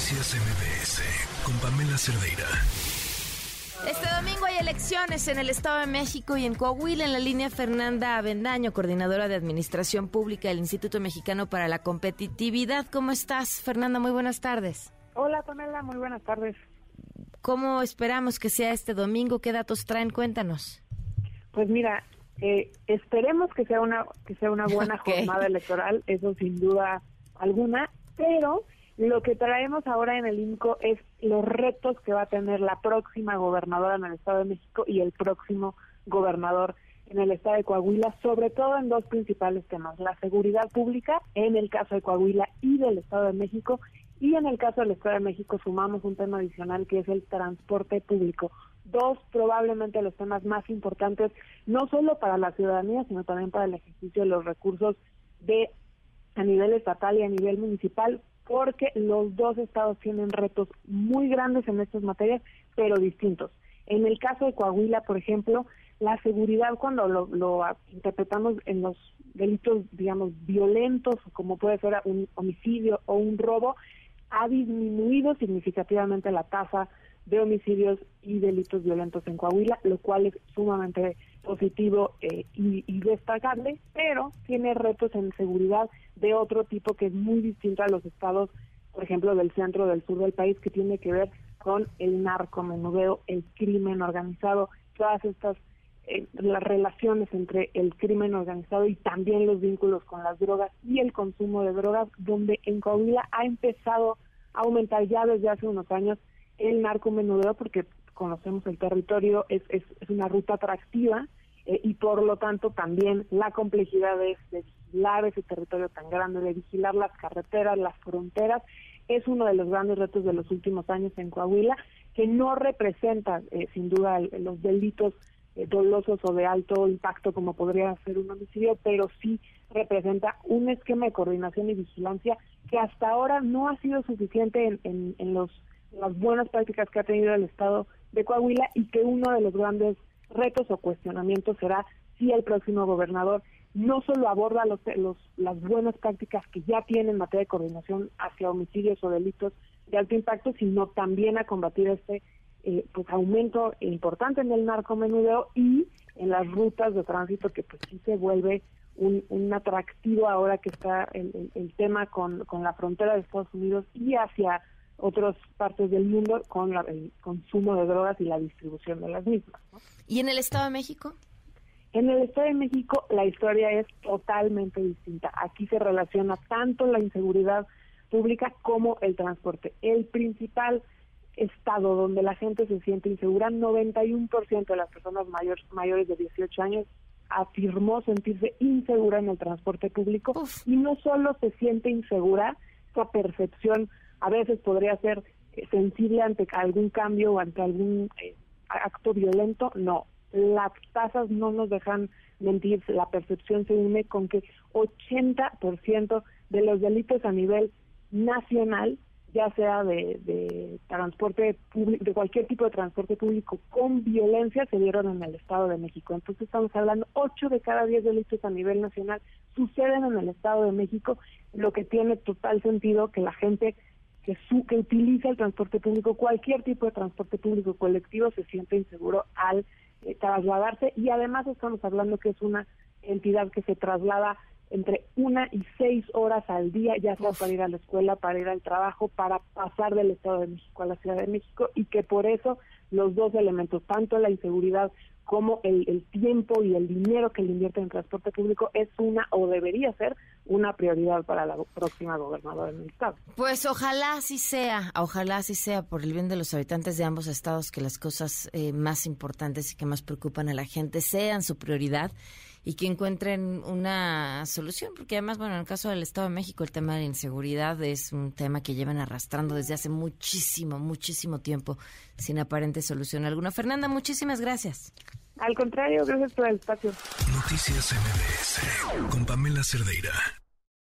Noticias MBS con Pamela Cerdeira. Este domingo hay elecciones en el Estado de México y en Coahuila en la línea Fernanda Avendaño, coordinadora de Administración Pública del Instituto Mexicano para la Competitividad. ¿Cómo estás, Fernanda? Muy buenas tardes. Hola, Pamela, muy buenas tardes. ¿Cómo esperamos que sea este domingo? ¿Qué datos traen? Cuéntanos. Pues mira, eh, esperemos que sea una que sea una buena jornada electoral, eso sin duda alguna, pero lo que traemos ahora en el INCO es los retos que va a tener la próxima gobernadora en el Estado de México y el próximo gobernador en el Estado de Coahuila, sobre todo en dos principales temas, la seguridad pública en el caso de Coahuila y del Estado de México, y en el caso del Estado de México sumamos un tema adicional que es el transporte público. Dos probablemente los temas más importantes, no solo para la ciudadanía, sino también para el ejercicio de los recursos de a nivel estatal y a nivel municipal, porque los dos estados tienen retos muy grandes en estas materias, pero distintos. En el caso de Coahuila, por ejemplo, la seguridad cuando lo, interpretamos en los delitos, digamos, violentos, como puede ser un homicidio o un robo, ha disminuido significativamente la tasa de homicidios y delitos violentos en Coahuila, lo cual es sumamente positivo eh, y, destacable, pero tiene retos en seguridad de otro tipo que es muy distinto a los estados, por ejemplo, del centro del sur del país, que tiene que ver con el narcomenudeo, el crimen organizado, todas estas eh, las relaciones entre el crimen organizado y también los vínculos con las drogas y el consumo de drogas, donde en Coahuila ha empezado a aumentar ya desde hace unos años el narcomenudeo porque conocemos el territorio, es, es, una ruta atractiva eh, y por lo tanto también la complejidad es de vigilar ese territorio tan grande, de vigilar las carreteras, las fronteras, es uno de los grandes retos de los últimos años en Coahuila, que no representa eh, sin duda los delitos eh, dolosos o de alto impacto como podría ser un homicidio, pero sí representa un esquema de coordinación y vigilancia que hasta ahora no ha sido suficiente en, en, los las buenas prácticas que ha tenido el Estado de Coahuila y que uno de los grandes retos o cuestionamientos será si el próximo gobernador no solo aborda los, los, las buenas prácticas que ya tiene en materia de coordinación hacia homicidios o delitos de alto impacto, sino también a combatir este eh, pues aumento importante en el narcomenudeo y en las rutas de tránsito que pues sí se vuelve un, un atractivo ahora que está el, el, tema con, con la frontera de Estados Unidos y hacia otras partes del mundo con el consumo de drogas y la distribución de las mismas. ¿Y en el Estado de México? En el Estado de México la historia es totalmente distinta. Aquí se relaciona tanto la inseguridad pública como el transporte. El principal estado donde la gente se siente insegura, 91% de las personas mayores de 18 años afirmó sentirse insegura en el transporte público y no solo se siente insegura, esa percepción a veces podría ser eh, sensible ante algún cambio o ante algún eh, acto violento, no. Las tasas no nos dejan mentir, la percepción se une con que 80% de los delitos a nivel nacional, ya sea de, de transporte de cualquier tipo de transporte público con violencia, se dieron en el Estado de México. Entonces estamos hablando, 8 de cada 10 delitos a nivel nacional suceden en el Estado de México, lo que tiene total sentido que la gente que, su, que utiliza el transporte público, cualquier tipo de transporte público colectivo, se siente inseguro al eh, trasladarse. Y además estamos hablando que es una entidad que se traslada entre una y seis horas al día, ya sea para ir a la escuela, para ir al trabajo, para pasar del Estado de México a la Ciudad de México y que por eso los dos elementos, tanto la inseguridad como el, el, tiempo y el dinero que le invierte en transporte público es una o debería ser una prioridad para la próxima gobernadora del estado. Pues ojalá así sea, ojalá así sea por el bien de los habitantes de ambos estados que las cosas eh, más importantes y que más preocupan a la gente sean su prioridad y que encuentren una solución, porque además, bueno, en el caso del Estado de México, el tema de la inseguridad es un tema que llevan arrastrando desde hace muchísimo, muchísimo tiempo, sin aparente solución alguna. Fernanda, muchísimas gracias. Al contrario, gracias por el espacio. Noticias MBS con Pamela Cerdeira.